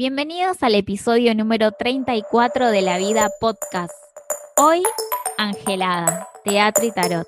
Bienvenidos al episodio número 34 de La Vida Podcast. Hoy, Angelada, Teatro y Tarot.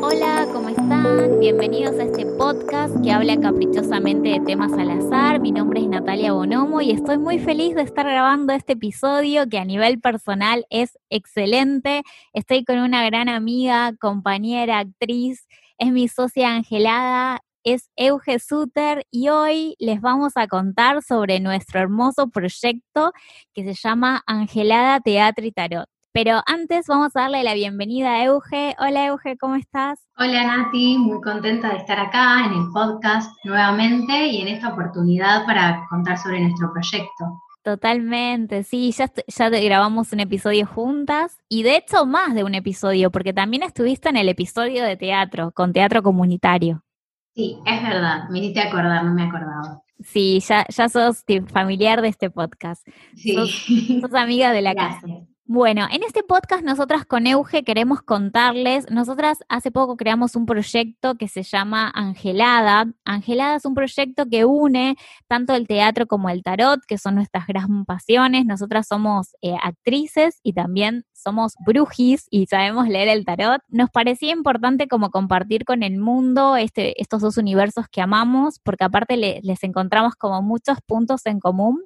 Hola, ¿cómo están? Bienvenidos a este podcast que habla caprichosamente de temas al azar. Mi nombre es Natalia Bonomo y estoy muy feliz de estar grabando este episodio que a nivel personal es excelente. Estoy con una gran amiga, compañera, actriz es mi socia Angelada, es Euge Suter y hoy les vamos a contar sobre nuestro hermoso proyecto que se llama Angelada Teatro y Tarot. Pero antes vamos a darle la bienvenida a Euge. Hola Euge, ¿cómo estás? Hola Nati, muy contenta de estar acá en el podcast nuevamente y en esta oportunidad para contar sobre nuestro proyecto. Totalmente, sí, ya, ya grabamos un episodio juntas y de hecho más de un episodio, porque también estuviste en el episodio de teatro, con teatro comunitario. Sí, es verdad, me hiciste acordar, no me acordaba. Sí, ya, ya sos familiar de este podcast. Sí. Sos, amiga de la casa. Bueno, en este podcast nosotras con Euge queremos contarles, nosotras hace poco creamos un proyecto que se llama Angelada. Angelada es un proyecto que une tanto el teatro como el tarot, que son nuestras gran pasiones. Nosotras somos eh, actrices y también somos brujis y sabemos leer el tarot, nos parecía importante como compartir con el mundo este, estos dos universos que amamos, porque aparte les encontramos como muchos puntos en común.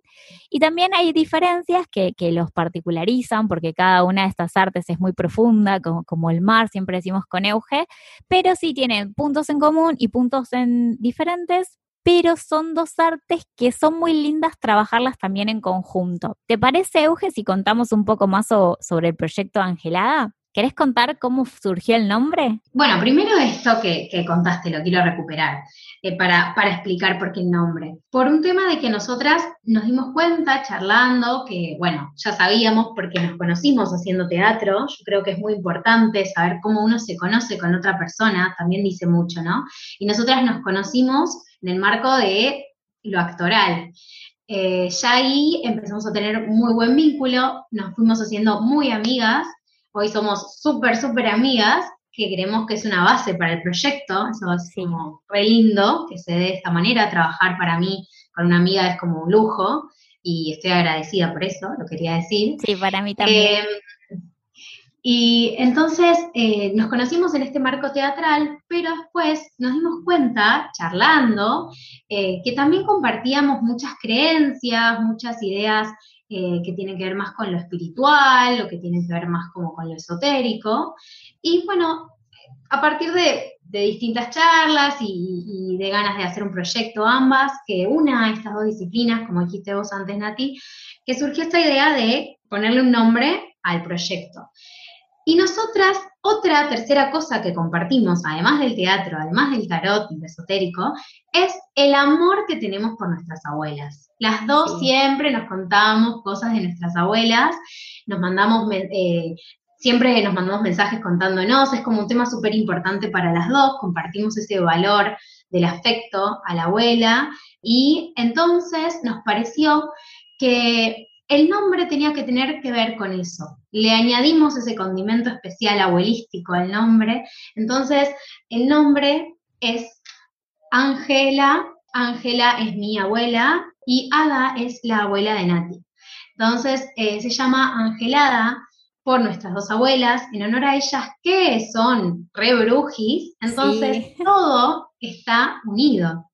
Y también hay diferencias que, que, los particularizan, porque cada una de estas artes es muy profunda, como, como el mar, siempre decimos con Euge, pero sí tienen puntos en común y puntos en diferentes, pero son dos artes que son muy lindas trabajarlas también en conjunto. ¿Te parece, Euge, si contamos un poco más sobre el proyecto Angelada? ¿Querés contar cómo surgió el nombre? Bueno, primero esto que, contaste, lo quiero recuperar eh, para, para, explicar por qué el nombre. Por un tema de que nosotras nos dimos cuenta charlando que, bueno, ya sabíamos porque nos conocimos haciendo teatro, yo creo que es muy importante saber cómo uno se conoce con otra persona, también dice mucho, ¿no? Y nosotras nos conocimos en el marco de lo actoral. Eh, ya ahí empezamos a tener muy buen vínculo, nos fuimos haciendo muy amigas Hoy somos súper, súper amigas, que creemos que es una base para el proyecto. Eso es como re lindo que se dé de esta manera. Trabajar para mí con una amiga es como un lujo y estoy agradecida por eso, lo quería decir. Sí, para mí también. Eh, y entonces eh, nos conocimos en este marco teatral, pero después nos dimos cuenta, charlando, eh, que también compartíamos muchas creencias, muchas ideas eh, que tienen que ver más con lo espiritual, lo que tiene que ver más como con lo esotérico. Y bueno, a partir de, distintas charlas y, de ganas de hacer un proyecto ambas, que una estas dos disciplinas, como dijiste vos antes, Nati, que surgió esta idea de ponerle un nombre al proyecto. Y nosotras, otra tercera cosa que compartimos, además del teatro, además del tarot y esotérico, es el amor que tenemos por nuestras abuelas. Las dos siempre nos contamos cosas de nuestras abuelas, nos mandamos, eh, siempre nos mandamos mensajes contándonos, es como un tema súper importante para las dos, compartimos ese valor del afecto a la abuela y entonces nos pareció que el nombre tenía que tener que ver con eso. Le añadimos ese condimento especial abuelístico al nombre. Entonces, el nombre es Ángela. Ángela es mi abuela y Ada es la abuela de Nati. Entonces, eh, se llama Angelada por nuestras dos abuelas, en honor a ellas, que son re brujis. Entonces, todo está unido.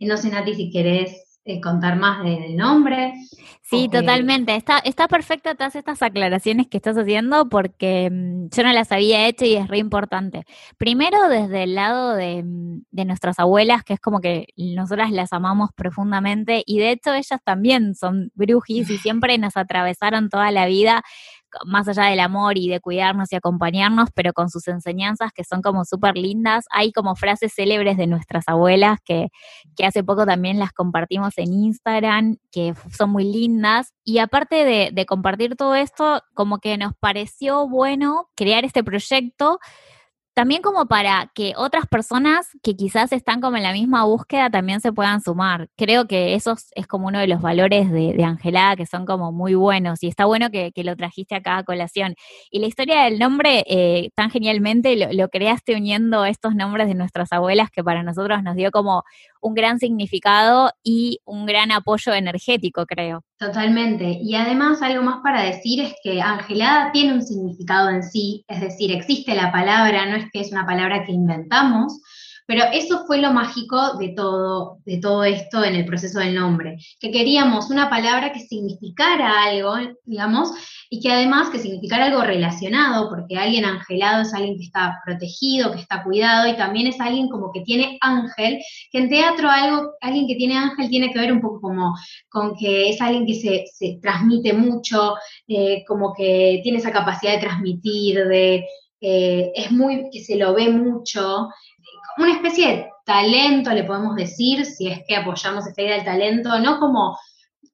No sé, Nati, si querés contar más del nombre. Sí, totalmente. Está, está perfecta todas estas aclaraciones que estás haciendo porque mm, yo no las había hecho y es re importante. Primero, desde el lado de, mm, de, nuestras abuelas, que es como que nosotras las amamos profundamente y de hecho ellas también son brujis y siempre nos atravesaron toda la vida más allá del amor y de cuidarnos y acompañarnos, pero con sus enseñanzas que son como súper lindas. Hay como frases célebres de nuestras abuelas que, que hace poco también las compartimos en Instagram, que son muy lindas. Y aparte de, de compartir todo esto, como que nos pareció bueno crear este proyecto también como para que otras personas que quizás están como en la misma búsqueda también se puedan sumar. Creo que eso es como uno de los valores de, Angelada que son como muy buenos y está bueno que, lo trajiste acá a colación. Y la historia del nombre, eh, tan genialmente lo, lo creaste uniendo estos nombres de nuestras abuelas que para nosotros nos dio como un gran significado y un gran apoyo energético, creo. Totalmente. Y además algo más para decir es que Angelada tiene un significado en sí, es decir, existe la palabra, no es que es una palabra que inventamos, pero eso fue lo mágico de todo, de todo esto en el proceso del nombre, que queríamos una palabra que significara algo, digamos, y que además que significara algo relacionado, porque alguien angelado es alguien que está protegido, que está cuidado, y también es alguien como que tiene ángel, que en teatro algo, alguien que tiene ángel tiene que ver un poco como con que es alguien que se, transmite mucho, eh, como que tiene esa capacidad de transmitir, de... Eh, es muy, que se lo ve mucho, una especie de talento, le podemos decir, si es que apoyamos esta idea del talento, no como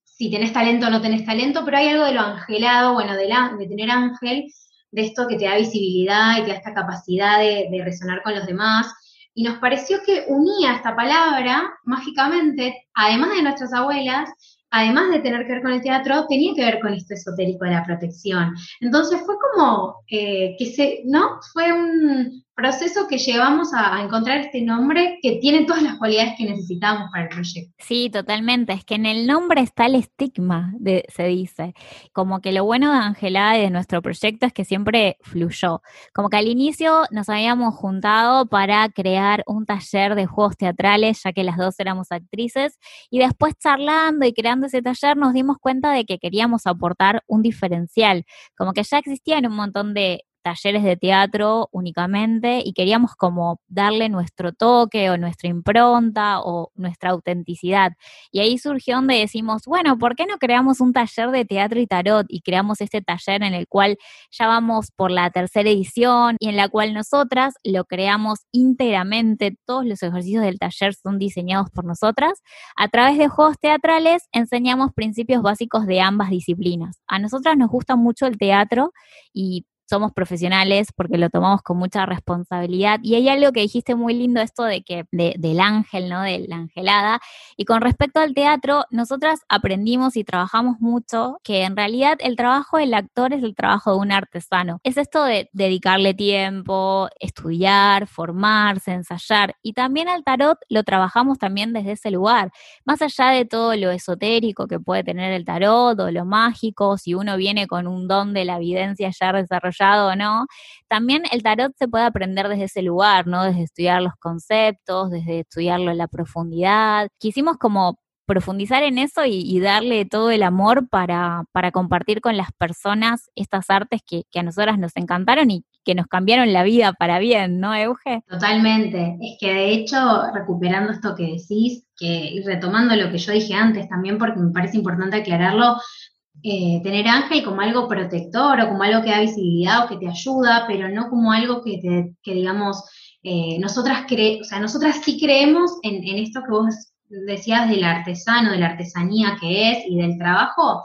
si tenés talento o no tenés talento, pero hay algo de lo angelado, bueno, de, la, de tener ángel, de esto que te da visibilidad y te da esta capacidad de, de resonar con los demás. Y nos pareció que unía esta palabra mágicamente, además de nuestras abuelas, además de tener que ver con el teatro, tenía que ver con esto esotérico de la protección. Entonces fue como eh, que se, ¿no? Fue un proceso que llevamos a, encontrar este nombre que tiene todas las cualidades que necesitamos para el proyecto. Sí, totalmente. Es que en el nombre está el estigma, de, se dice. Como que lo bueno de Angelada y de nuestro proyecto es que siempre fluyó. Como que al inicio nos habíamos juntado para crear un taller de juegos teatrales, ya que las dos éramos actrices, y después charlando y creando ese taller nos dimos cuenta de que queríamos aportar un diferencial, como que ya existían un montón de talleres de teatro únicamente y queríamos como darle nuestro toque o nuestra impronta o nuestra autenticidad. Y ahí surgió donde decimos, bueno, ¿por qué no creamos un taller de teatro y tarot y creamos este taller en el cual ya vamos por la tercera edición y en la cual nosotras lo creamos íntegramente, todos los ejercicios del taller son diseñados por nosotras. A través de juegos teatrales enseñamos principios básicos de ambas disciplinas. A nosotras nos gusta mucho el teatro y somos profesionales porque lo tomamos con mucha responsabilidad. Y hay algo que dijiste muy lindo, esto de que, del ángel, ¿no? De la angelada. Y con respecto al teatro, nosotras aprendimos y trabajamos mucho que en realidad el trabajo del actor es el trabajo de un artesano. Es esto de dedicarle tiempo, estudiar, formarse, ensayar. Y también al tarot lo trabajamos también desde ese lugar. Más allá de todo lo esotérico que puede tener el tarot o lo mágico, si uno viene con un don de la evidencia ya desarrollado, no, también el tarot se puede aprender desde ese lugar, ¿no? Desde estudiar los conceptos, desde estudiarlo en la profundidad. Quisimos como profundizar en eso y, darle todo el amor para, para, compartir con las personas estas artes que, que, a nosotras nos encantaron y que nos cambiaron la vida para bien, ¿no, Euge? Totalmente. Es que de hecho, recuperando esto que decís, que, y retomando lo que yo dije antes también, porque me parece importante aclararlo, eh, tener ángel como algo protector o como algo que da visibilidad o que te ayuda, pero no como algo que, te, que digamos, eh, nosotras, cre o sea, nosotras sí creemos en, en, esto que vos decías del artesano, de la artesanía que es y del trabajo,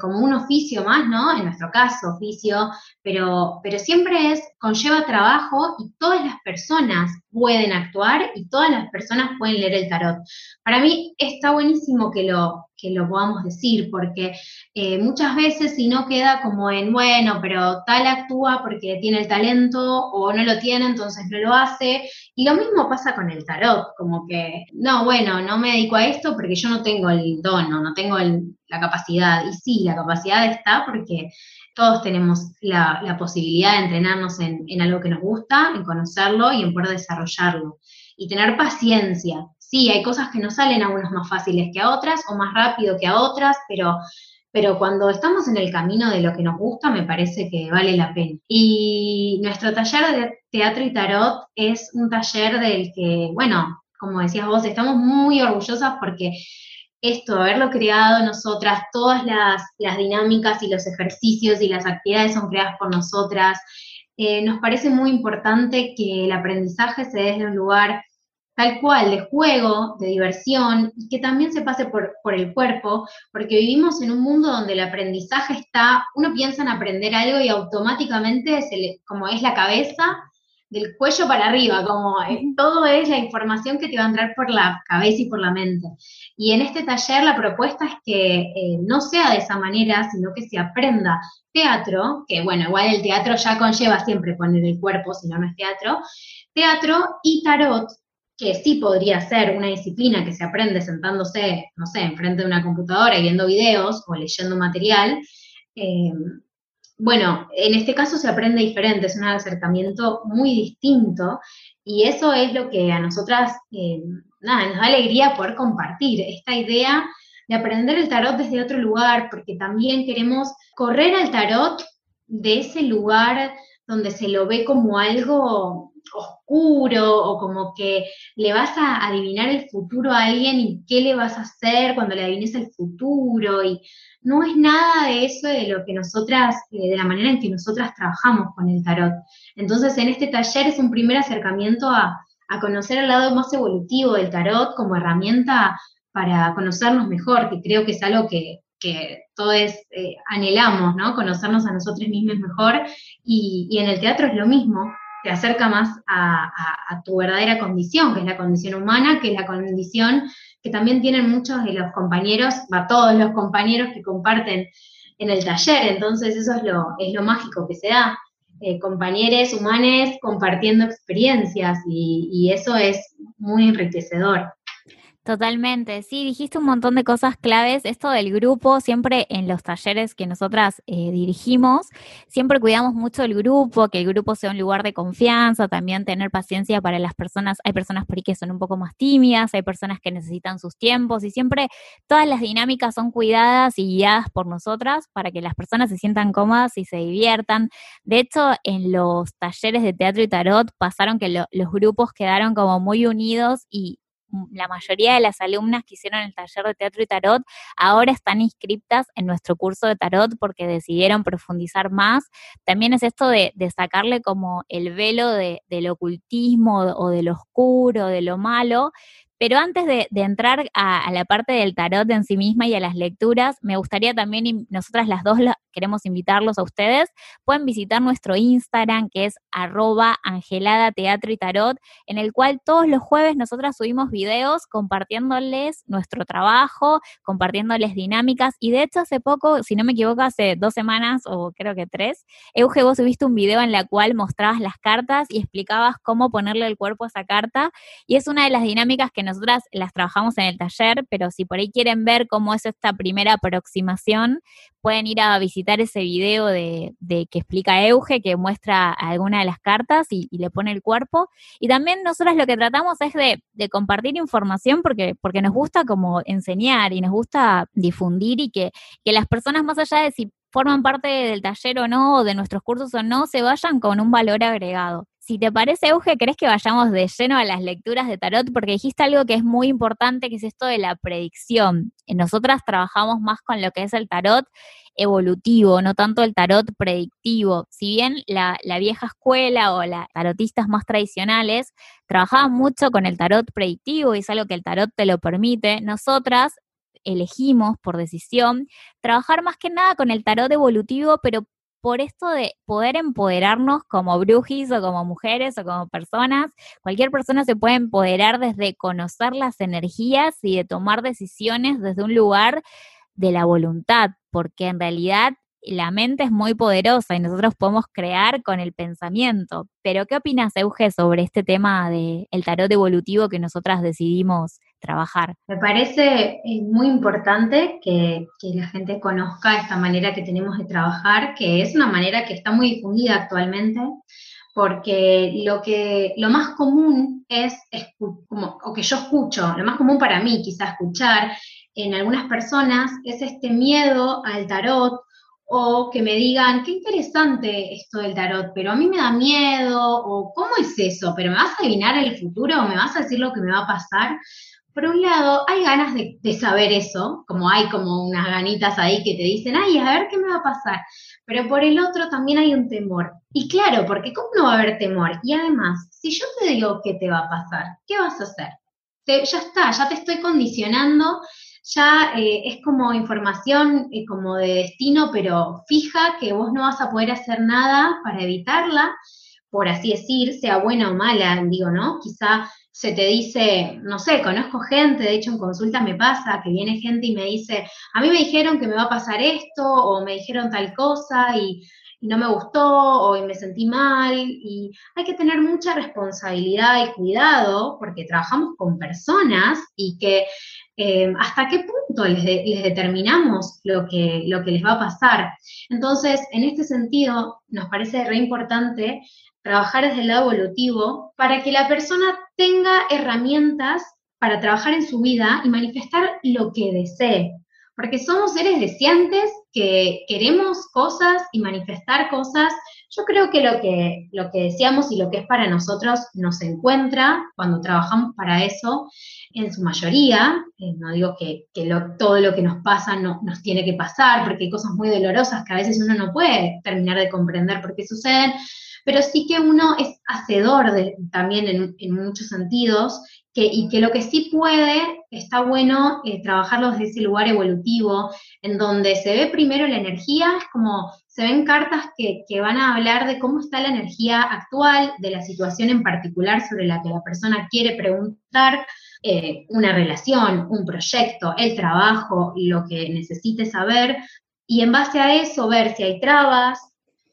como un oficio más, ¿no? En nuestro caso, oficio, pero, pero siempre es, conlleva trabajo y todas las personas pueden actuar y todas las personas pueden leer el tarot. Para mí está buenísimo que lo, que lo podamos decir, porque eh, muchas veces si no queda como en, bueno, pero tal actúa porque tiene el talento o no lo tiene, entonces no lo hace. Y lo mismo pasa con el tarot, como que, no, bueno, no me dedico a esto porque yo no tengo el don no tengo la capacidad. Y sí, la capacidad está porque todos tenemos la, posibilidad de entrenarnos en, en algo que nos gusta, en conocerlo y en poder desarrollarlo. Y tener paciencia, sí, hay cosas que nos salen a unos más fáciles que a otras o más rápido que a otras, pero, pero cuando estamos en el camino de lo que nos gusta, me parece que vale la pena. Y nuestro taller de teatro y tarot es un taller del que, bueno, como decías vos, estamos muy orgullosas porque esto, haberlo creado nosotras, todas las, dinámicas y los ejercicios y las actividades son creadas por nosotras. Eh, nos parece muy importante que el aprendizaje se dé desde un lugar tal cual, de juego, de diversión, y que también se pase por, por, el cuerpo, porque vivimos en un mundo donde el aprendizaje está, uno piensa en aprender algo y automáticamente, se le, como es la cabeza, del cuello para arriba, como eh, todo es la información que te va a entrar por la cabeza y por la mente. Y en este taller la propuesta es que eh, no sea de esa manera, sino que se aprenda teatro, que bueno, igual el teatro ya conlleva siempre poner el cuerpo, si no, no es teatro, teatro y tarot, que sí podría ser una disciplina que se aprende sentándose, no sé, enfrente de una computadora y viendo videos o leyendo material, eh, bueno, en este caso se aprende diferente, es un acercamiento muy distinto y eso es lo que a nosotras, eh, nos da alegría poder compartir, esta idea de aprender el tarot desde otro lugar, porque también queremos correr al tarot de ese lugar donde se lo ve como algo oscuro o como que le vas a adivinar el futuro a alguien y qué le vas a hacer cuando le adivines el futuro y no es nada de eso de lo que nosotras, eh, de la manera en que nosotras trabajamos con el tarot. Entonces en este taller es un primer acercamiento a, conocer el lado más evolutivo del tarot como herramienta para conocernos mejor, que creo que es algo que, todos eh, anhelamos, ¿no? Conocernos a nosotros mismos mejor y, y en el teatro es lo mismo te acerca más a, tu verdadera condición, que es la condición humana, que es la condición que también tienen muchos de los compañeros, va todos los compañeros que comparten en el taller, entonces eso es lo, es lo mágico que se da, eh, compañeros humanos compartiendo experiencias y eso es muy enriquecedor. Totalmente, sí, dijiste un montón de cosas claves. Esto del grupo, siempre en los talleres que nosotras eh, dirigimos, siempre cuidamos mucho el grupo, que el grupo sea un lugar de confianza, también tener paciencia para las personas. Hay personas por ahí que son un poco más tímidas, hay personas que necesitan sus tiempos y siempre todas las dinámicas son cuidadas y guiadas por nosotras para que las personas se sientan cómodas y se diviertan. De hecho, en los talleres de teatro y tarot pasaron que los grupos quedaron como muy unidos y la mayoría de las alumnas que hicieron el taller de teatro y tarot ahora están inscritas en nuestro curso de tarot porque decidieron profundizar más. También es esto de, sacarle como el velo del ocultismo o de lo oscuro, de lo malo, pero antes de, entrar a, la parte del tarot en sí misma y a las lecturas, me gustaría también, nosotras las dos queremos invitarlos a ustedes, pueden visitar nuestro Instagram que es arroba angelada y tarot, en el cual todos los jueves nosotras subimos videos compartiéndoles nuestro trabajo, compartiéndoles dinámicas y de hecho hace poco, si no me equivoco, hace dos semanas o creo que tres, Euge, vos subiste un video en la cual mostrabas las cartas y explicabas cómo ponerle el cuerpo a esa carta y es una de las dinámicas que nosotras las trabajamos en el taller, pero si por ahí quieren ver cómo es esta primera aproximación, pueden ir a visitar ese video de, que explica Euge, que muestra alguna de las cartas y, le pone el cuerpo. Y también nosotras lo que tratamos es de, compartir información porque, porque nos gusta como enseñar y nos gusta difundir y que, que las personas más allá de si forman parte del taller o no, o de nuestros cursos o no, se vayan con un valor agregado. Si te parece, Euge, ¿crees que vayamos de lleno a las lecturas de tarot? Porque dijiste algo que es muy importante, que es esto de la predicción. Nosotras trabajamos más con lo que es el tarot evolutivo, no tanto el tarot predictivo. Si bien la, vieja escuela o las tarotistas más tradicionales trabajaban mucho con el tarot predictivo y es algo que el tarot te lo permite, nosotras elegimos por decisión trabajar más que nada con el tarot evolutivo, pero por esto de poder empoderarnos como brujis o como mujeres o como personas. Cualquier persona se puede empoderar desde conocer las energías y de tomar decisiones desde un lugar de la voluntad, porque en realidad la mente es muy poderosa y nosotros podemos crear con el pensamiento. Pero, ¿qué opinas, Euge, sobre este tema del el tarot evolutivo que nosotras decidimos trabajar? Me parece eh, muy importante que, la gente conozca esta manera que tenemos de trabajar, que es una manera que está muy difundida actualmente, porque lo que lo más común es, o que yo escucho, lo más común para mí quizás escuchar en algunas personas es este miedo al tarot o que me digan, qué interesante esto del tarot, pero a mí me da miedo, o cómo es eso, pero me vas a adivinar el futuro, o me vas a decir lo que me va a pasar. Por un lado, hay ganas de, saber eso, como hay como unas ganitas ahí que te dicen, ay, a ver qué me va a pasar. Pero por el otro también hay un temor. Y claro, porque ¿cómo no va a haber temor? Y además, si yo te digo qué te va a pasar, ¿qué vas a hacer? ya está, ya te estoy condicionando ya eh, es como información eh, como de destino, pero fija, que vos no vas a poder hacer nada para evitarla, por así decir, sea buena o mala, digo, ¿no? Quizá se te dice, no sé, conozco gente, de hecho en consulta me pasa, que viene gente y me dice, a mí me dijeron que me va a pasar esto, o me dijeron tal cosa, y, no me gustó, o me sentí mal, y hay que tener mucha responsabilidad y cuidado, porque trabajamos con personas y que eh, hasta qué punto les, determinamos lo que, lo que les va a pasar. Entonces, en este sentido, nos parece re importante trabajar desde el lado evolutivo para que la persona tenga herramientas para trabajar en su vida y manifestar lo que desee. Porque somos seres deseantes que queremos cosas y manifestar cosas. Yo creo que lo que, lo que deseamos y lo que es para nosotros nos encuentra cuando trabajamos para eso, en su mayoría. Eh, no digo que, todo lo que nos pasa no, nos tiene que pasar, porque hay cosas muy dolorosas que a veces uno no puede terminar de comprender por qué suceden, pero sí que uno es hacedor también en, muchos sentidos, que, y que lo que sí puede, está bueno eh, trabajarlo desde ese lugar evolutivo, en donde se ve primero la energía, es como se ven cartas que, que, van a hablar de cómo está la energía actual, de la situación en particular sobre la que la persona quiere preguntar, eh, una relación, un proyecto, el trabajo, lo que necesite saber, y en base a eso ver si hay trabas,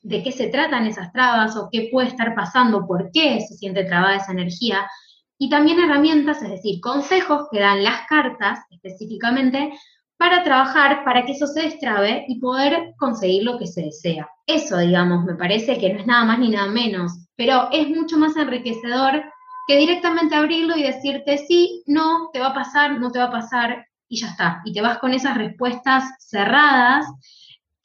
de qué se tratan esas trabas o qué puede estar pasando, por qué se siente trabada esa energía, y también herramientas, es decir, consejos que dan las cartas específicamente para trabajar para que eso se destrabe y poder conseguir lo que se desea. Eso, digamos, me parece que no es nada más ni nada menos, pero es mucho más enriquecedor que directamente abrirlo y decirte sí, no, te va a pasar, no te va a pasar y ya está. Y te vas con esas respuestas cerradas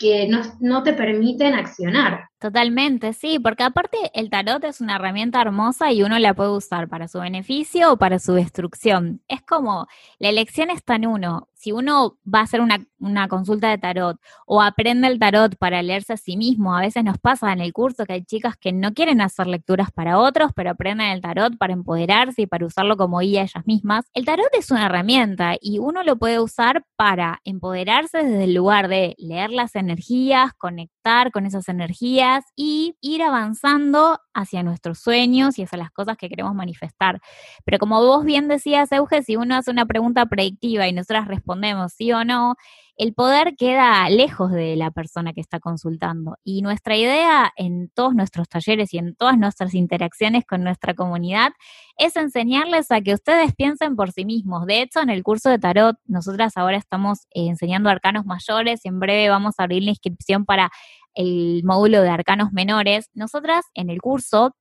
que no, te permiten accionar. Totalmente, sí, porque aparte el tarot es una herramienta hermosa y uno la puede usar para su beneficio o para su destrucción. Es como, la elección está en uno. Si uno va a hacer una, consulta de tarot o aprende el tarot para leerse a sí mismo, a veces nos pasa en el curso que hay chicas que no quieren hacer lecturas para otros, pero aprenden el tarot para empoderarse y para usarlo como guía ellas mismas. El tarot es una herramienta y uno lo puede usar para empoderarse desde el lugar de leer las energías, conectar con esas energías y ir avanzando hacia nuestros sueños y hacia las cosas que queremos manifestar. Pero como vos bien decías, Euge, si uno hace una pregunta predictiva y nosotras respondemos sí o no, el poder queda lejos de la persona que está consultando. Y nuestra idea en todos nuestros talleres y en todas nuestras interacciones con nuestra comunidad es enseñarles a que ustedes piensen por sí mismos. De hecho, en el curso de tarot, nosotras ahora estamos eh, enseñando arcanos mayores y en breve vamos a abrir la inscripción para el módulo de arcanos menores, nosotras en el curso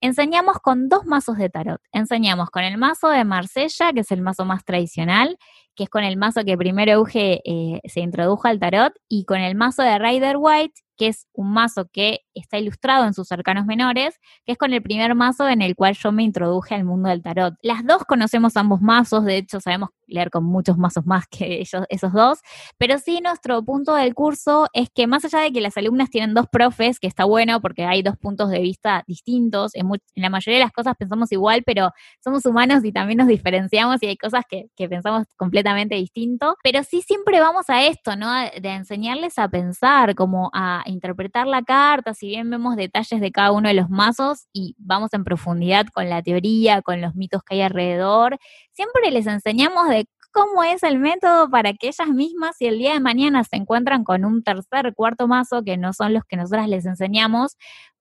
enseñamos con dos mazos de tarot. Enseñamos con el mazo de Marsella, que es el mazo más tradicional, que es con el mazo que primero Euge eh, se introdujo al tarot, y con el mazo de Rider White, que es un mazo que está ilustrado en sus arcanos menores, que es con el primer mazo en el cual yo me introduje al mundo del tarot. Las dos conocemos ambos mazos, de hecho sabemos leer con muchos mazos más que ellos, esos dos, pero sí nuestro punto del curso es que más allá de que las alumnas tienen dos profes, que está bueno porque hay dos puntos de vista distintos, en, la mayoría de las cosas pensamos igual, pero somos humanos y también nos diferenciamos y hay cosas que, que pensamos completamente distinto, pero sí siempre vamos a esto, ¿no? De enseñarles a pensar, como a interpretar la carta, si bien vemos detalles de cada uno de los mazos y vamos en profundidad con la teoría, con los mitos que hay alrededor, siempre les enseñamos de cómo es el método para que ellas mismas, si el día de mañana se encuentran con un tercer, cuarto mazo, que no son los que nosotras les enseñamos,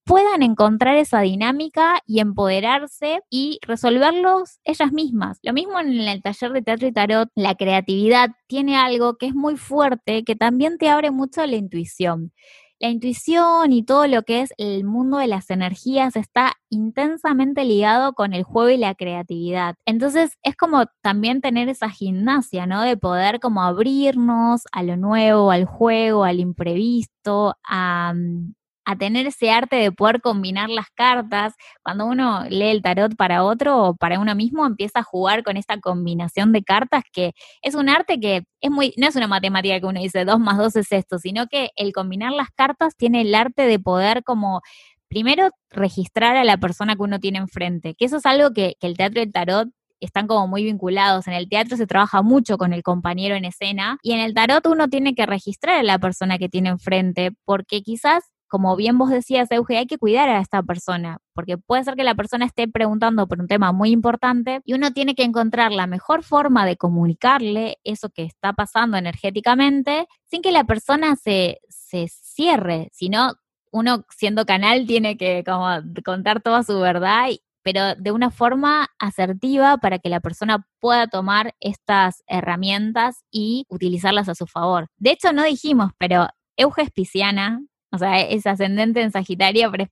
puedan encontrar esa dinámica y empoderarse y resolverlos ellas mismas. Lo mismo en el taller de teatro y tarot, la creatividad tiene algo que es muy fuerte, que también te abre mucho la intuición. La intuición y todo lo que es el mundo de las energías está intensamente ligado con el juego y la creatividad. Entonces es como también tener esa gimnasia, ¿no? De poder como abrirnos a lo nuevo, al juego, al imprevisto, a, mm, a tener ese arte de poder combinar las cartas. Cuando uno lee el tarot para otro o para uno mismo, empieza a jugar con esta combinación de cartas que es un arte que es muy, no es una matemática que uno dice dos más dos es esto, sino que el combinar las cartas tiene el arte de poder como primero registrar a la persona que uno tiene enfrente, que eso es algo que, que el teatro y el tarot están como muy vinculados. En el teatro se trabaja mucho con el compañero en escena y en el tarot uno tiene que registrar a la persona que tiene enfrente porque quizás como bien vos decías, Euge, hay que cuidar a esta persona, porque puede ser que la persona esté preguntando por un tema muy importante y uno tiene que encontrar la mejor forma de comunicarle eso que está pasando energéticamente sin que la persona se, se cierre, sino uno siendo canal tiene que como contar toda su verdad pero de una forma asertiva para que la persona pueda tomar estas herramientas y utilizarlas a su favor. De hecho, no dijimos, pero Euge es pisciana, o sea, es ascendente en Sagitario, pero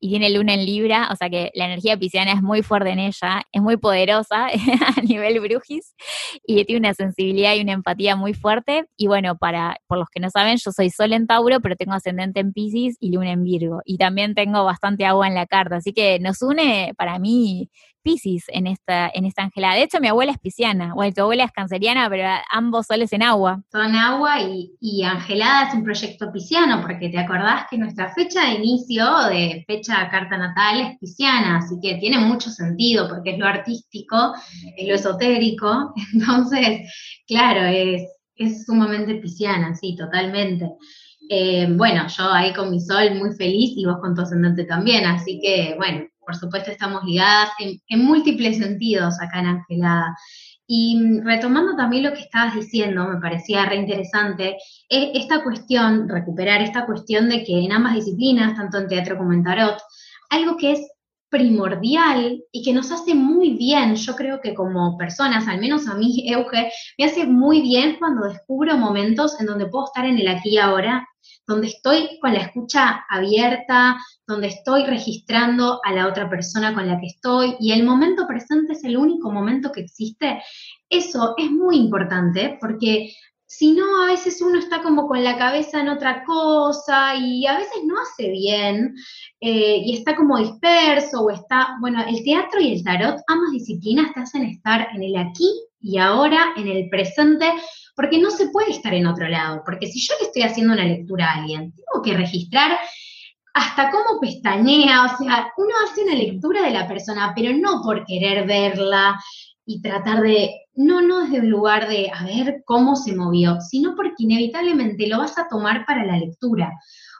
y tiene luna en Libra, o sea que la energía pisciana es muy fuerte en ella, es muy poderosa a nivel brujis y tiene una sensibilidad y una empatía muy fuerte. Y bueno, para por los que no saben, yo soy Sol en Tauro, pero tengo ascendente en Pisces y luna en Virgo. Y también tengo bastante agua en la carta, así que nos une para mí Pisces en esta, en esta angelada. De hecho, mi abuela es pisciana, bueno, tu abuela es canceriana, pero ambos soles en agua. Son agua y, y angelada es un proyecto pisciano, porque te acordás que nuestra fecha de inicio, de fecha carta natal, es pisciana, así que tiene mucho sentido, porque es lo artístico, es lo esotérico, entonces, claro, es, es sumamente pisciana, sí, totalmente. Eh, bueno, yo ahí con mi sol muy feliz y vos con tu ascendente también, así que bueno, por supuesto estamos ligadas en, múltiples sentidos acá en Angelada. Y retomando también lo que estabas diciendo, me parecía reinteresante, es esta cuestión, recuperar esta cuestión de que en ambas disciplinas, tanto en teatro como en tarot, algo que es primordial y que nos hace muy bien, yo creo que como personas, al menos a mí, Euge, me hace muy bien cuando descubro momentos en donde puedo estar en el aquí y ahora donde estoy con la escucha abierta, donde estoy registrando a la otra persona con la que estoy y el momento presente es el único momento que existe, eso es muy importante porque si no, a veces uno está como con la cabeza en otra cosa y a veces no hace bien eh, y está como disperso o está, bueno, el teatro y el tarot, ambas disciplinas te hacen estar en el aquí y ahora, en el presente, porque no se puede estar en otro lado, porque si yo le estoy haciendo una lectura a alguien, tengo que registrar hasta cómo pestañea, o sea, uno hace una lectura de la persona, pero no por querer verla y tratar de, no, no desde un lugar de a ver cómo se movió, sino porque inevitablemente lo vas a tomar para la lectura.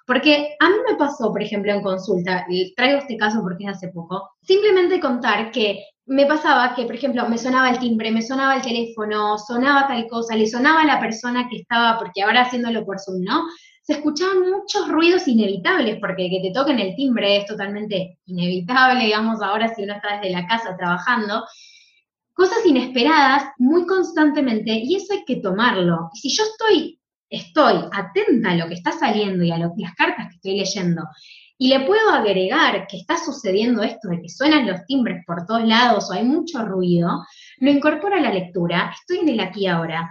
Porque a mí me pasó, por ejemplo, en consulta, traigo este caso porque es hace poco, simplemente contar que me pasaba que, por ejemplo, me sonaba el timbre, me sonaba el teléfono, sonaba tal cosa, le sonaba a la persona que estaba, porque ahora haciéndolo por Zoom, ¿no? Se escuchaban muchos ruidos inevitables, porque que te toquen el timbre es totalmente inevitable, digamos, ahora si uno está desde la casa trabajando. Cosas inesperadas muy constantemente, y eso hay que tomarlo. Si yo estoy, estoy atenta a lo que está saliendo y a lo, las cartas que estoy leyendo, y le puedo agregar que está sucediendo esto de que suenan los timbres por todos lados o hay mucho ruido, lo incorporo a la lectura, estoy en el aquí ahora.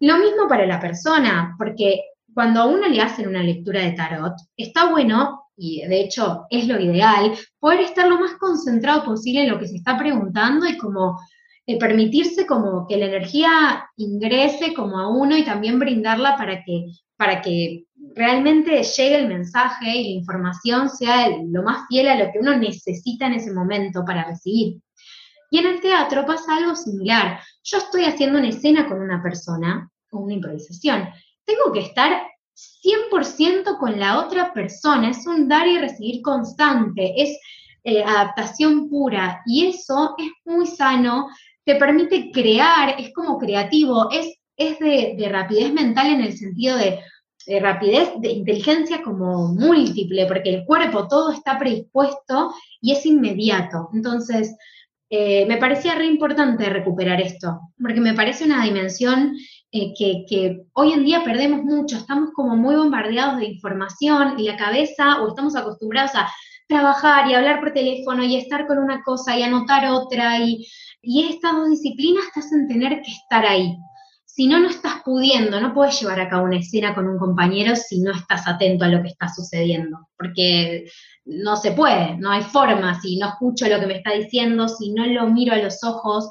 Lo mismo para la persona, porque cuando a uno le hacen una lectura de tarot, está bueno, y de hecho es lo ideal, poder estar lo más concentrado posible en lo que se está preguntando y como eh, permitirse como que la energía ingrese como a uno y también brindarla para que, para que realmente llegue el mensaje y la información sea lo más fiel a lo que uno necesita en ese momento para recibir. Y en el teatro pasa algo similar. Yo estoy haciendo una escena con una persona, con una improvisación. Tengo que estar 100% con la otra persona. Es un dar y recibir constante, es eh, adaptación pura. Y eso es muy sano, te permite crear, es como creativo, es, es de rapidez mental en el sentido de, de rapidez, de inteligencia como múltiple, porque el cuerpo todo está predispuesto y es inmediato. Entonces, eh, me parecía re importante recuperar esto, porque me parece una dimensión eh, que, hoy en día perdemos mucho, estamos como muy bombardeados de información y la cabeza, o estamos acostumbrados a trabajar y hablar por teléfono y estar con una cosa y anotar otra, y, y estas dos disciplinas te hacen tener que estar ahí. Si no, no estás pudiendo, no puedes llevar a cabo una escena con un compañero si no estás atento a lo que está sucediendo, porque no se puede, no hay forma, si no escucho lo que me está diciendo, si no lo miro a los ojos,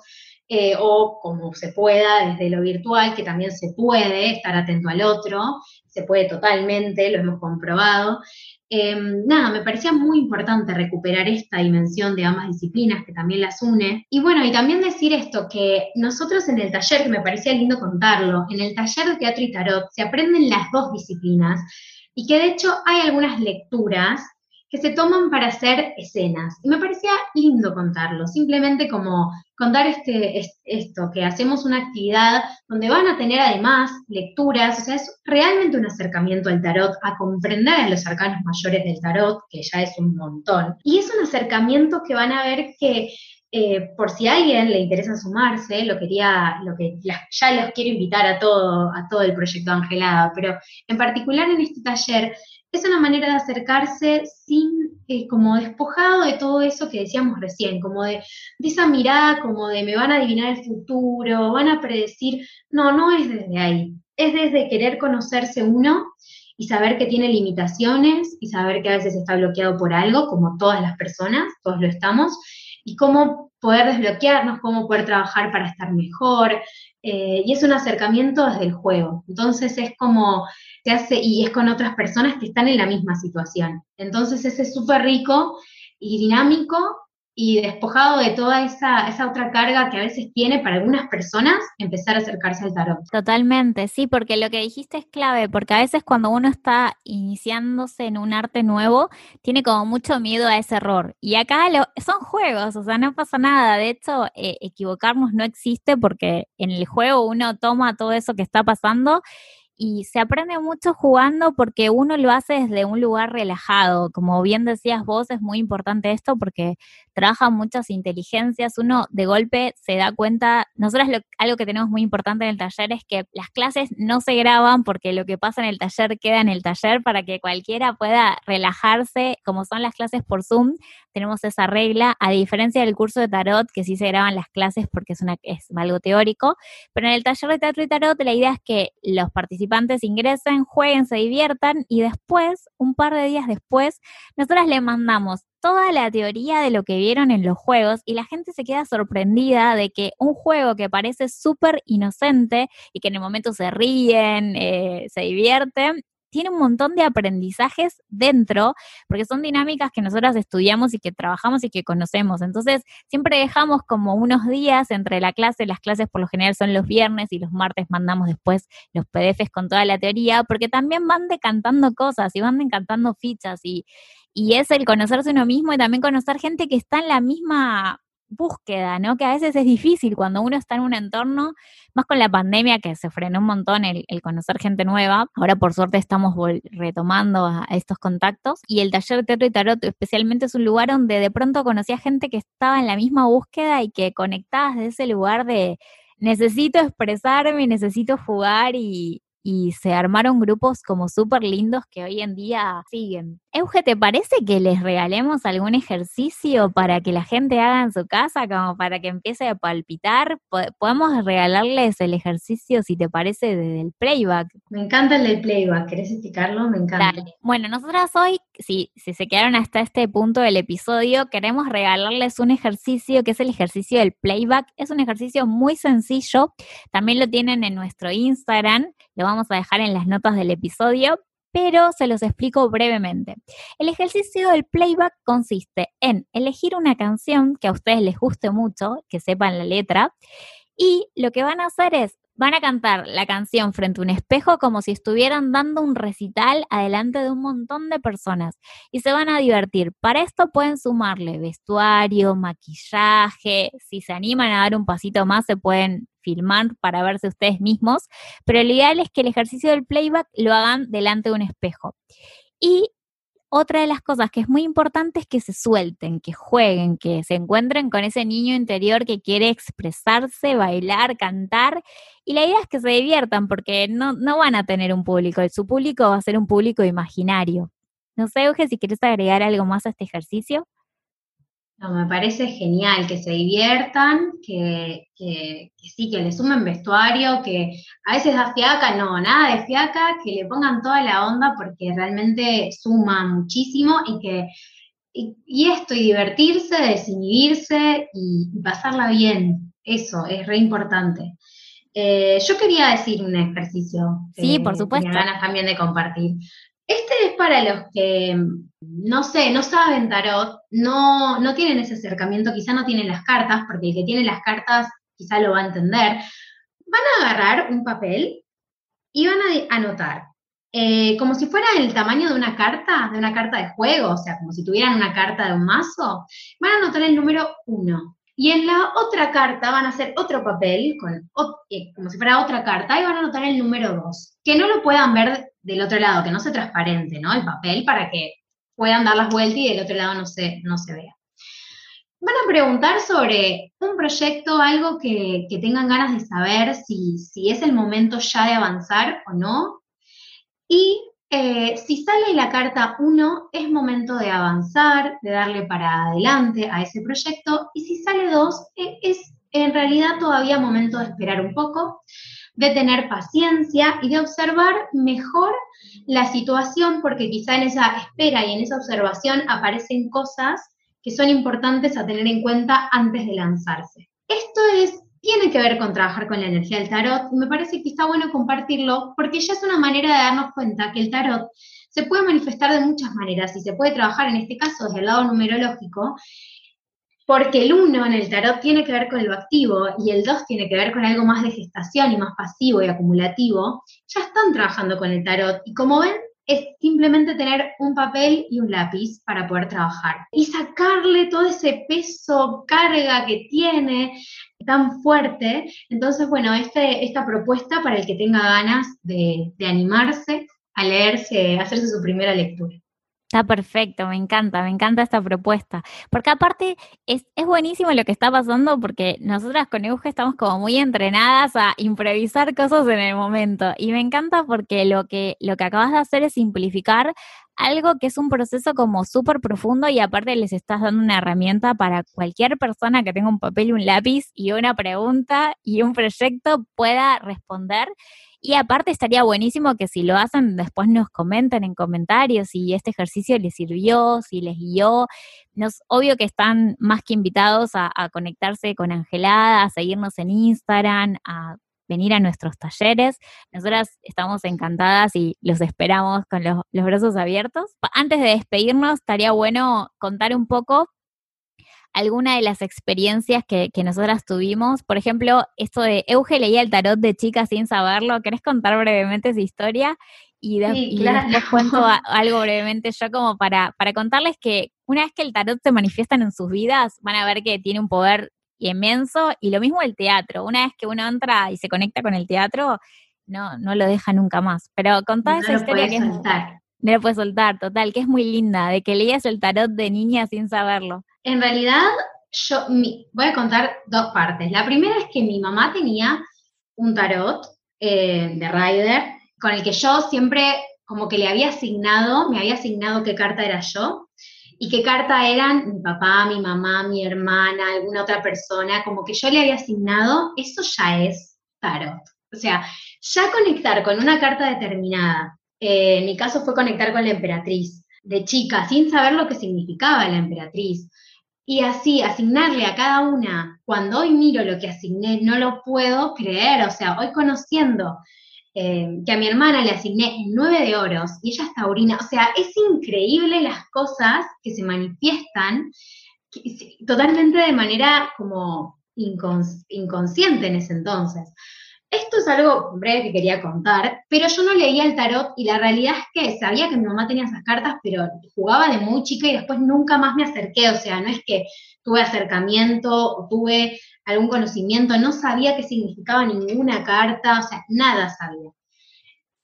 eh, o como se pueda desde lo virtual, que también se puede estar atento al otro, se puede totalmente, lo hemos comprobado, Em, nada, me parecía muy importante recuperar esta dimensión de ambas disciplinas que también las une. Y bueno, y también decir esto, que nosotros en el taller, que me parecía lindo contarlo, en el taller de teatro y tarot se aprenden las dos disciplinas. y que de hecho hay algunas lecturas que se toman para hacer escenas. Y me parecía lindo contarlo, simplemente como contar este, esto, que hacemos una actividad donde van a tener además lecturas, o sea, es realmente un acercamiento al tarot, a comprender los arcanos mayores del tarot, que ya es un montón. Y es un acercamiento que van a ver que eh, por si a alguien le interesa sumarse, lo quería, lo que ya los quiero invitar a todo, a todo el proyecto Angelada, pero en particular en este taller es una manera de acercarse sin, eh, como despojado de todo eso que decíamos recién, como de, de, esa mirada, como de me van a adivinar el futuro, van a predecir, no, no es desde ahí, es desde querer conocerse uno y saber que tiene limitaciones y saber que a veces está bloqueado por algo, como todas las personas, todos lo estamos, y cómo poder desbloquearnos, cómo poder trabajar para estar mejor. Eh, y es un acercamiento desde el juego. Entonces es como, se hace, y es con otras personas que están en la misma situación. Entonces ese es súper rico y dinámico y despojado de toda esa, esa otra carga que a veces tiene para algunas personas empezar a acercarse al tarot. Totalmente, sí, porque lo que dijiste es clave, porque a veces cuando uno está iniciándose en un arte nuevo, tiene como mucho miedo a ese error. Y acá lo, son juegos, o sea, no pasa nada. De hecho, eh, equivocarnos no existe porque en el juego uno toma todo eso que está pasando y se aprende mucho jugando porque uno lo hace desde un lugar relajado. Como bien decías vos, es muy importante esto porque trabaja muchas inteligencias. Uno de golpe se da cuenta, nosotros algo que tenemos muy importante en el taller es que las clases no se graban porque lo que pasa en el taller queda en el taller para que cualquiera pueda relajarse, como son las clases por Zoom, tenemos esa regla, a diferencia del curso de tarot, que sí se graban las clases porque es, una, es algo teórico, pero en el taller de teatro y tarot la idea es que los participantes ingresen, jueguen, se diviertan y después, un par de días después, nosotras le mandamos toda la teoría de lo que vieron en los juegos y la gente se queda sorprendida de que un juego que parece súper inocente y que en el momento se ríen, eh, se divierten, tiene un montón de aprendizajes dentro, porque son dinámicas que nosotras estudiamos y que trabajamos y que conocemos. Entonces, siempre dejamos como unos días entre la clase, las clases por lo general son los viernes y los martes mandamos después los PDFs con toda la teoría, porque también van decantando cosas y van decantando fichas y, y es el conocerse uno mismo y también conocer gente que está en la misma búsqueda, ¿no? Que a veces es difícil cuando uno está en un entorno, más con la pandemia que se frenó un montón el, conocer gente nueva. Ahora por suerte estamos retomando a, estos contactos y el taller teatro y tarot especialmente es un lugar donde de pronto conocía gente que estaba en la misma búsqueda y que conectabas de ese lugar de necesito expresarme, necesito jugar y, y se armaron grupos como súper lindos que hoy en día siguen. Euge, ¿te parece que les regalemos algún ejercicio para que la gente haga en su casa, como para que empiece a palpitar? Podemos regalarles el ejercicio, si te parece, del playback. Me encanta el del playback, ¿querés explicarlo? Me encanta. Bueno, nosotras hoy, si, si se quedaron hasta este punto del episodio, queremos regalarles un ejercicio que es el ejercicio del playback. Es un ejercicio muy sencillo, también lo tienen en nuestro Instagram, lo vamos a dejar en las notas del episodio, pero se los explico brevemente. El ejercicio del playback consiste en elegir una canción que a ustedes les guste mucho, que sepan la letra, y lo que van a hacer es van a cantar la canción frente a un espejo como si estuvieran dando un recital adelante de un montón de personas y se van a divertir. Para esto pueden sumarle vestuario, maquillaje, si se animan a dar un pasito más se pueden filmar para verse ustedes mismos, pero lo ideal es que el ejercicio del playback lo hagan delante de un espejo. Y otra de las cosas que es muy importante es que se suelten, que jueguen, que se encuentren con ese niño interior que quiere expresarse, bailar, cantar. Y la idea es que se diviertan porque no, no van a tener un público, su público va a ser un público imaginario. No sé, Euge, si quieres agregar algo más a este ejercicio. No, me parece genial que se diviertan, que, sí, que le sumen vestuario, que a veces da fiaca, no, nada de fiaca, que le pongan toda la onda porque realmente suma muchísimo y que y, esto, y divertirse, desinhibirse y, pasarla bien, eso es re importante. Eh, yo quería decir un ejercicio. Sí, por supuesto. Que ganas también de compartir. Este es para los que, no sé, no saben tarot, no, no tienen ese acercamiento, quizá no tienen las cartas, porque el que tiene las cartas quizá lo va a entender. Van a agarrar un papel y van a anotar eh, como si fuera el tamaño de una carta, de una carta de juego, o sea, como si tuvieran una carta de un mazo, van a anotar el número 1. Y en la otra carta van a hacer otro papel, con, eh, como si fuera otra carta, y van a anotar el número 2. Que no lo puedan ver del otro lado, que no se transparente, ¿no? El papel para que puedan dar las vueltas y del otro lado no se, no se vea. Van a preguntar sobre un proyecto, algo que, tengan ganas de saber si, si es el momento ya de avanzar o no. Y eh, si sale la carta 1, es momento de avanzar, de darle para adelante a ese proyecto. Y si sale 2, e, es en realidad todavía momento de esperar un poco, de tener paciencia y de observar mejor la situación, porque quizá en esa espera y en esa observación aparecen cosas que son importantes a tener en cuenta antes de lanzarse. Esto es tiene que ver con trabajar con la energía del tarot. Me parece que está bueno compartirlo porque ya es una manera de darnos cuenta que el tarot se puede manifestar de muchas maneras y se puede trabajar en este caso desde el lado numerológico, porque el 1 en el tarot tiene que ver con lo activo y el 2 tiene que ver con algo más de gestación y más pasivo y acumulativo, ya están trabajando con el tarot y como ven, es simplemente tener un papel y un lápiz para poder trabajar y sacarle todo ese peso, carga que tiene tan fuerte. Entonces, bueno, este, esta propuesta para el que tenga ganas de, de animarse a leerse, a hacerse su primera lectura. Está perfecto, me encanta, me encanta esta propuesta. Porque aparte es, es, buenísimo lo que está pasando porque nosotras con Euge estamos como muy entrenadas a improvisar cosas en el momento. Y me encanta porque lo que, lo que acabas de hacer es simplificar algo que es un proceso como súper profundo y aparte les estás dando una herramienta para cualquier persona que tenga un papel y un lápiz y una pregunta y un proyecto pueda responder y aparte estaría buenísimo que si lo hacen, después nos comenten en comentarios si este ejercicio les sirvió, si les guió. Nos, obvio que están más que invitados a, conectarse con Angelada, a seguirnos en Instagram, a venir a nuestros talleres. Nosotras estamos encantadas y los esperamos con los, los brazos abiertos. Antes de despedirnos, estaría bueno contar un poco alguna de las experiencias que, nosotras tuvimos. Por ejemplo, esto de Euge leía el tarot de chica sin saberlo. ¿Querés contar brevemente esa historia? Y, después cuento algo brevemente yo como para, para contarles que una vez que el tarot se manifiesta en sus vidas, van a ver que tiene un poder inmenso y lo mismo el teatro. Una vez que uno entra y se conecta con el teatro, no, no lo deja nunca más. Pero contá esa historia que soltar. no lo puedes soltar, total, que es muy linda, de que leías el tarot de niña sin saberlo. En realidad, yo voy a contar dos partes. La primera es que mi mamá tenía un tarot eh, de Rider con el que yo siempre como que le había asignado, me había asignado qué carta era yo y qué carta eran mi papá, mi mamá, mi hermana, alguna otra persona, como que yo le había asignado, eso ya es tarot. O sea, ya conectar con una carta determinada, eh, en mi caso fue conectar con la emperatriz, de chica, sin saber lo que significaba la emperatriz, y así asignarle a cada una, cuando hoy miro lo que asigné, no lo puedo creer, o sea, hoy conociendo eh, que a mi hermana le asigné nueve de oros y ella es taurina, o sea, es increíble las cosas que se manifiestan totalmente de manera como inconsciente en ese entonces. Esto es algo breve que quería contar, pero yo no leía el tarot y la realidad es que sabía que mi mamá tenía esas cartas, pero jugaba de muy chica y después nunca más me acerqué, o sea, no es que tuve acercamiento o tuve algún conocimiento, no sabía qué significaba ninguna carta, o sea, nada sabía.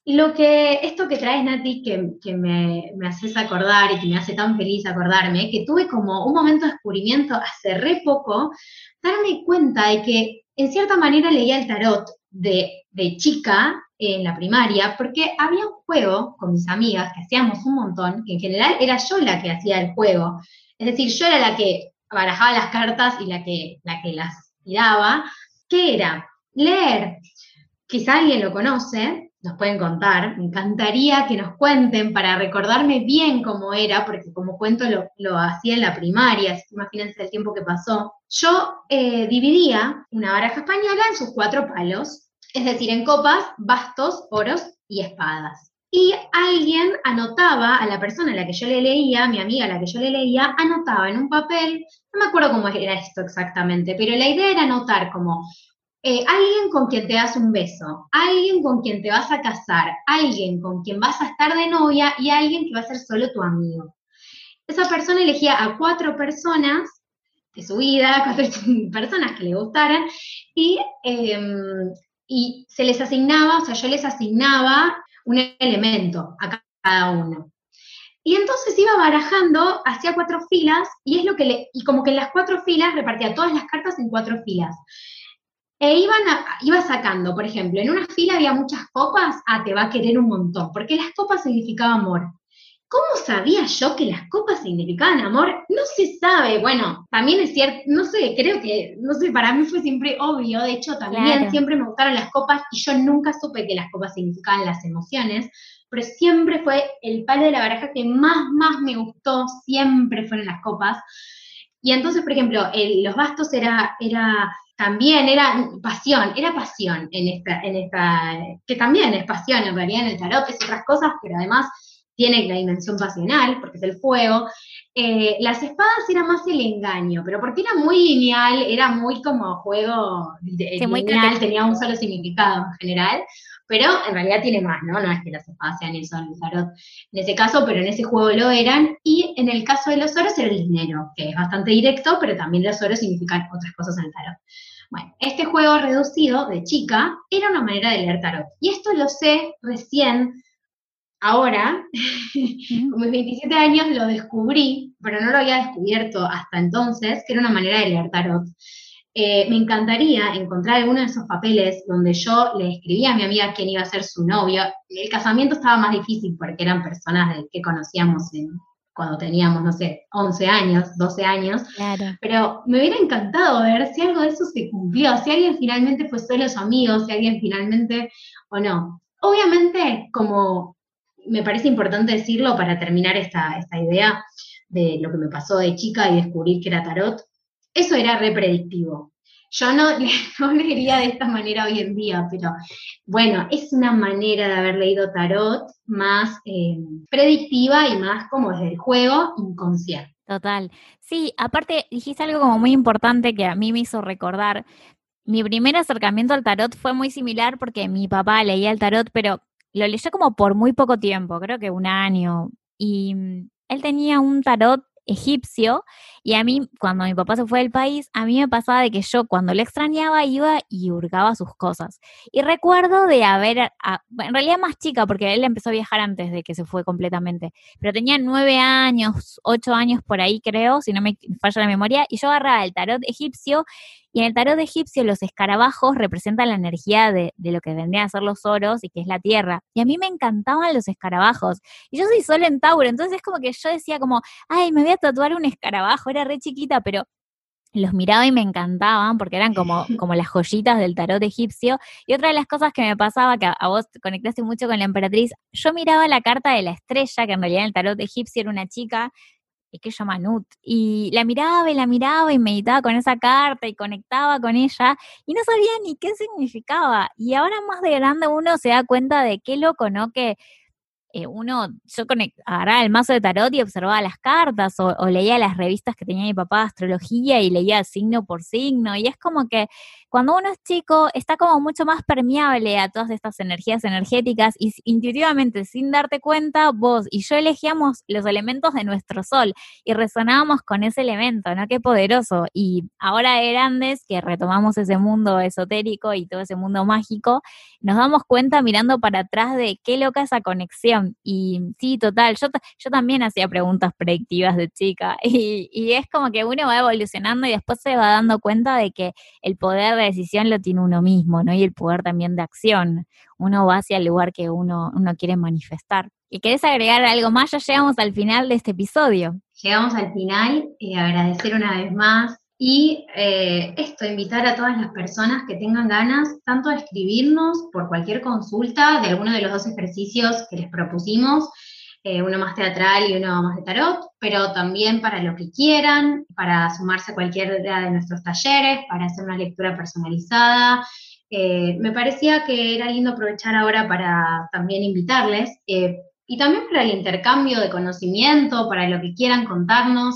Y lo que, esto que traes, Nati, que, que me, me, haces acordar y que me hace tan feliz acordarme, que tuve como un momento de descubrimiento hace re poco, darme cuenta de que en cierta manera leía el tarot de, chica en la primaria, porque había un juego con mis amigas que hacíamos un montón, que en general era yo la que hacía el juego. Es decir, yo era la que barajaba las cartas y la que, la que las tiraba, que era leer, quizá alguien lo conoce, nos pueden contar, me encantaría que nos cuenten para recordarme bien cómo era, porque como cuento lo, hacía en la primaria, imagínense el tiempo que pasó. Yo eh, dividía una baraja española en sus cuatro palos, es decir, en copas, bastos, oros y espadas. Y alguien anotaba, a la persona a la que yo le leía, mi amiga a la que yo le leía, anotaba en un papel, no me acuerdo cómo era esto exactamente, pero la idea era anotar como eh, alguien con quien te das un beso, alguien con quien te vas a casar, alguien con quien vas a estar de novia y alguien que va a ser solo tu amigo. Esa persona elegía a cuatro personas de su vida, cuatro personas que le gustaran, y, em, y se les asignaba, o sea, yo les asignaba un elemento a cada uno. Y entonces iba barajando hacia cuatro filas y es lo que le, y como que en las cuatro filas repartía todas las cartas en cuatro filas. E iban iba sacando, por ejemplo, en una fila había muchas copas, ah, te va a querer un montón, porque las copas significaban amor. ¿Cómo sabía yo que las copas significaban amor? No se sabe. Bueno, también es cierto, no sé, creo que, no sé, para mí fue siempre obvio. De hecho, también siempre me gustaron las copas y yo nunca supe que las copas significaban las emociones pero siempre fue el palo de la baraja que más, más me gustó, siempre fueron las copas. Y entonces, por ejemplo, los bastos era, era también, era pasión, era pasión en esta, en esta, que también es pasión en realidad en el tarot, es otras cosas, pero además tiene la dimensión pasional, porque es el fuego. Eh, las espadas era más el engaño, pero porque era muy lineal, era muy como juego lineal, tenía un solo significado en general pero en realidad tiene más, ¿no? No es que las espadas sean eso en el tarot en ese caso, pero en ese juego lo eran, y en el caso de los oros era el dinero, que es bastante directo, pero también los oros significan otras cosas en el tarot. Bueno, este juego reducido de chica era una manera de leer tarot, y esto lo sé recién, ahora, con mis 27 años lo descubrí, pero no lo había descubierto hasta entonces, que era una manera de leer tarot. Eh, me encantaría encontrar alguno de esos papeles donde yo le escribía a mi amiga quién iba a ser su novio. El casamiento estaba más difícil porque eran personas que conocíamos cuando teníamos, no sé, 11 años, 12 años. Pero me hubiera encantado ver si algo de eso se cumplió, si alguien finalmente fue solo su amigo, si alguien finalmente o no. Obviamente, como me parece importante decirlo para terminar esta, esta idea de lo que me pasó de chica y descubrir que era tarot, eso era repredictivo. Yo no, no leería de esta manera hoy en día, pero bueno, es una manera de haber leído tarot más eh, predictiva y más como desde el juego inconsciente. Total. Sí, aparte dijiste algo como muy importante que a mí me hizo recordar. Mi primer acercamiento al tarot fue muy similar porque mi papá leía el tarot, pero lo leyó como por muy poco tiempo, creo que un año. Y mm, él tenía un tarot egipcio y a mí, cuando mi papá se fue del país, a mí me pasaba de que yo cuando le extrañaba iba y hurgaba sus cosas. Y recuerdo de haber, en realidad más chica, porque él empezó a viajar antes de que se fue completamente, pero tenía nueve años, ocho años por ahí creo, si no me falla la memoria, y yo agarraba el tarot egipcio y en el tarot egipcio los escarabajos representan la energía de, lo que vendrían a ser los oros y que es la tierra. Y a mí me encantaban los escarabajos. Y yo soy solo en Tauro, entonces es como que yo decía como, ay, me voy a tatuar un escarabajo, era re chiquita, pero los miraba y me encantaban porque eran como, como las joyitas del tarot egipcio. Y otra de las cosas que me pasaba, que a, a, vos conectaste mucho con la emperatriz, yo miraba la carta de la estrella, que en realidad en el tarot egipcio era una chica que llama Nut. Y la miraba y la miraba y meditaba con esa carta y conectaba con ella y no sabía ni qué significaba. Y ahora más de grande uno se da cuenta de qué loco, ¿no? Que eh, uno, yo agarraba el mazo de tarot y observaba las cartas o, o, leía las revistas que tenía mi papá de astrología y leía signo por signo. Y es como que cuando uno es chico está como mucho más permeable a todas estas energías energéticas y intuitivamente, sin darte cuenta, vos y yo elegíamos los elementos de nuestro sol y resonábamos con ese elemento, ¿no? Qué poderoso. Y ahora de grandes, que retomamos ese mundo esotérico y todo ese mundo mágico, nos damos cuenta mirando para atrás de qué loca esa conexión. Y sí, total, yo, yo también hacía preguntas predictivas de chica y, y es como que uno va evolucionando y después se va dando cuenta de que el poder de decisión lo tiene uno mismo, ¿no? Y el poder también de acción. Uno va hacia el lugar que uno, uno quiere manifestar. ¿Y querés agregar algo más? Ya llegamos al final de este episodio. Llegamos al final, y agradecer una vez más y eh, esto, invitar a todas las personas que tengan ganas, tanto de escribirnos por cualquier consulta de alguno de los dos ejercicios que les propusimos, eh, uno más teatral y uno más de tarot, pero también para lo que quieran, para sumarse a cualquiera de nuestros talleres, para hacer una lectura personalizada. Eh, me parecía que era lindo aprovechar ahora para también invitarles eh, y también para el intercambio de conocimiento, para lo que quieran contarnos.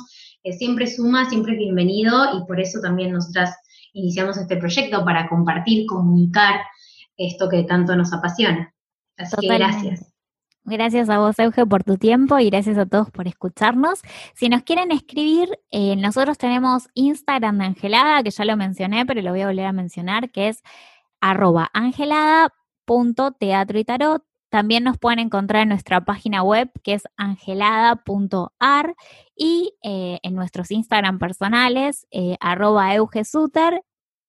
Siempre suma, siempre es bienvenido y por eso también nosotras iniciamos este proyecto para compartir, comunicar esto que tanto nos apasiona. Así que gracias. Gracias a vos, Euge, por tu tiempo y gracias a todos por escucharnos. Si nos quieren escribir, eh, nosotros tenemos Instagram de Angelada, que ya lo mencioné, pero lo voy a volver a mencionar, que es arroba angelada.teatro y tarot. También nos pueden encontrar en nuestra página web que es angelada.ar y eh, en nuestros Instagram personales, eh, arroba eugesuter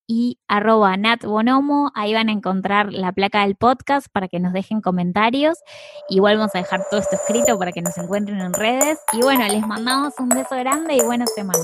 y arroba natbonomo. Ahí van a encontrar la placa del podcast para que nos dejen comentarios. Igual vamos a dejar todo esto escrito para que nos encuentren en redes. Y bueno, les mandamos un beso grande y buena semana.